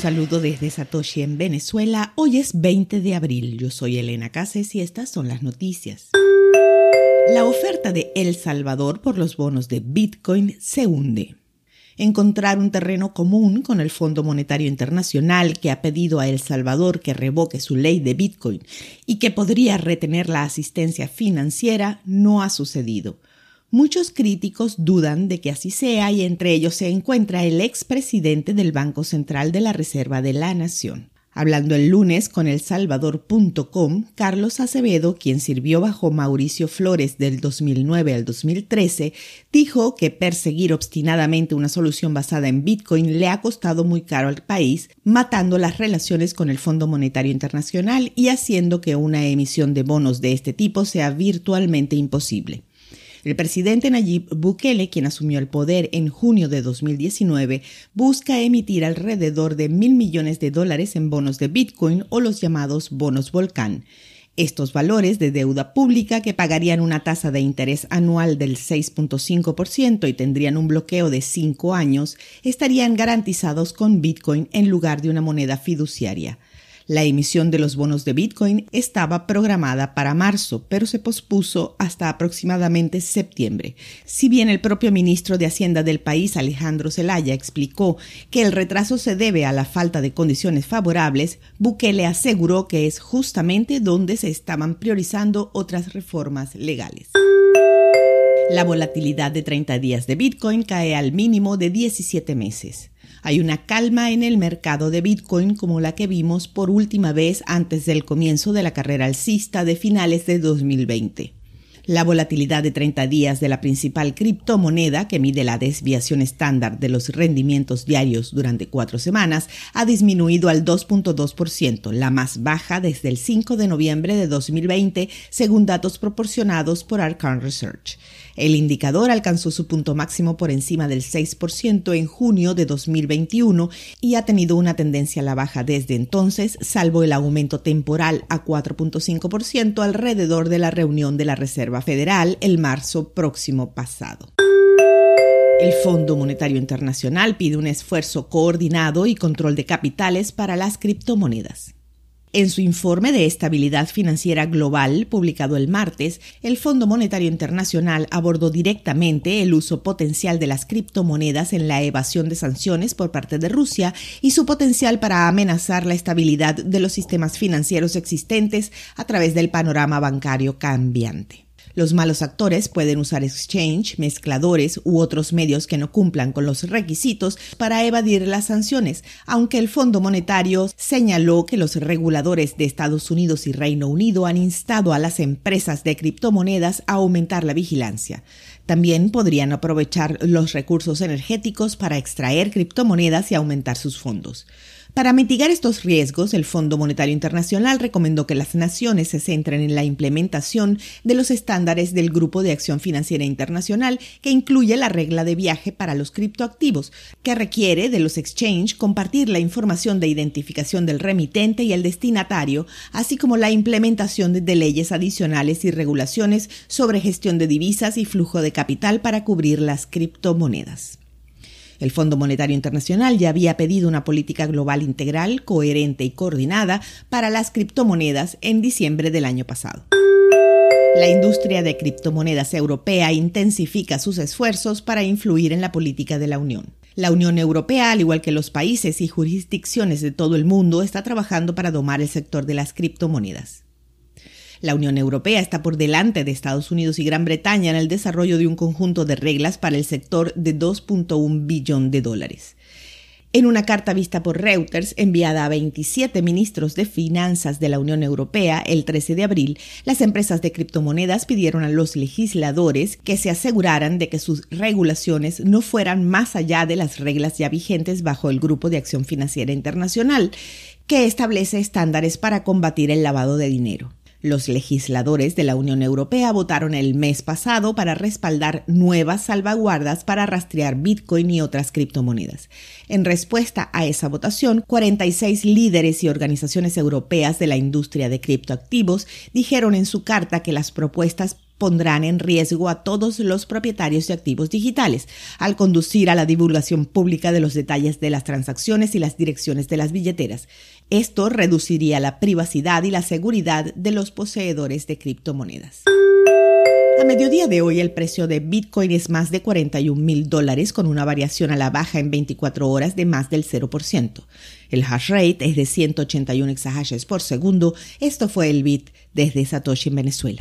saludo desde Satoshi en Venezuela. Hoy es 20 de abril. Yo soy Elena Cases y estas son las noticias. La oferta de El Salvador por los bonos de Bitcoin se hunde. Encontrar un terreno común con el Fondo Monetario Internacional que ha pedido a El Salvador que revoque su ley de Bitcoin y que podría retener la asistencia financiera no ha sucedido. Muchos críticos dudan de que así sea y entre ellos se encuentra el expresidente del Banco Central de la Reserva de la Nación. Hablando el lunes con el Salvador.com, Carlos Acevedo, quien sirvió bajo Mauricio Flores del 2009 al 2013, dijo que perseguir obstinadamente una solución basada en Bitcoin le ha costado muy caro al país, matando las relaciones con el Fondo Monetario Internacional y haciendo que una emisión de bonos de este tipo sea virtualmente imposible. El presidente Nayib Bukele, quien asumió el poder en junio de 2019, busca emitir alrededor de mil millones de dólares en bonos de Bitcoin o los llamados bonos volcán. Estos valores de deuda pública, que pagarían una tasa de interés anual del 6.5% y tendrían un bloqueo de cinco años, estarían garantizados con Bitcoin en lugar de una moneda fiduciaria. La emisión de los bonos de Bitcoin estaba programada para marzo, pero se pospuso hasta aproximadamente septiembre. Si bien el propio ministro de Hacienda del país, Alejandro Zelaya, explicó que el retraso se debe a la falta de condiciones favorables, Bukele aseguró que es justamente donde se estaban priorizando otras reformas legales. La volatilidad de 30 días de Bitcoin cae al mínimo de 17 meses. Hay una calma en el mercado de Bitcoin como la que vimos por última vez antes del comienzo de la carrera alcista de finales de 2020. La volatilidad de 30 días de la principal criptomoneda, que mide la desviación estándar de los rendimientos diarios durante cuatro semanas, ha disminuido al 2.2%, la más baja desde el 5 de noviembre de 2020, según datos proporcionados por Arcan Research. El indicador alcanzó su punto máximo por encima del 6% en junio de 2021 y ha tenido una tendencia a la baja desde entonces, salvo el aumento temporal a 4.5% alrededor de la reunión de la Reserva Federal el marzo próximo pasado. El Fondo Monetario Internacional pide un esfuerzo coordinado y control de capitales para las criptomonedas. En su informe de estabilidad financiera global, publicado el martes, el Fondo Monetario Internacional abordó directamente el uso potencial de las criptomonedas en la evasión de sanciones por parte de Rusia y su potencial para amenazar la estabilidad de los sistemas financieros existentes a través del panorama bancario cambiante. Los malos actores pueden usar exchange, mezcladores u otros medios que no cumplan con los requisitos para evadir las sanciones, aunque el Fondo Monetario señaló que los reguladores de Estados Unidos y Reino Unido han instado a las empresas de criptomonedas a aumentar la vigilancia. También podrían aprovechar los recursos energéticos para extraer criptomonedas y aumentar sus fondos. Para mitigar estos riesgos, el Fondo Monetario Internacional recomendó que las naciones se centren en la implementación de los estándares del Grupo de Acción Financiera Internacional, que incluye la regla de viaje para los criptoactivos, que requiere de los exchange compartir la información de identificación del remitente y el destinatario, así como la implementación de leyes adicionales y regulaciones sobre gestión de divisas y flujo de capital para cubrir las criptomonedas. El Fondo Monetario Internacional ya había pedido una política global integral, coherente y coordinada para las criptomonedas en diciembre del año pasado. La industria de criptomonedas europea intensifica sus esfuerzos para influir en la política de la Unión. La Unión Europea, al igual que los países y jurisdicciones de todo el mundo, está trabajando para domar el sector de las criptomonedas. La Unión Europea está por delante de Estados Unidos y Gran Bretaña en el desarrollo de un conjunto de reglas para el sector de 2.1 billón de dólares. En una carta vista por Reuters enviada a 27 ministros de finanzas de la Unión Europea el 13 de abril, las empresas de criptomonedas pidieron a los legisladores que se aseguraran de que sus regulaciones no fueran más allá de las reglas ya vigentes bajo el Grupo de Acción Financiera Internacional, que establece estándares para combatir el lavado de dinero. Los legisladores de la Unión Europea votaron el mes pasado para respaldar nuevas salvaguardas para rastrear Bitcoin y otras criptomonedas. En respuesta a esa votación, 46 líderes y organizaciones europeas de la industria de criptoactivos dijeron en su carta que las propuestas pondrán en riesgo a todos los propietarios de activos digitales al conducir a la divulgación pública de los detalles de las transacciones y las direcciones de las billeteras. Esto reduciría la privacidad y la seguridad de los poseedores de criptomonedas. A mediodía de hoy el precio de Bitcoin es más de 41 mil dólares con una variación a la baja en 24 horas de más del 0%. El hash rate es de 181 exahashes por segundo. Esto fue el Bit desde Satoshi en Venezuela.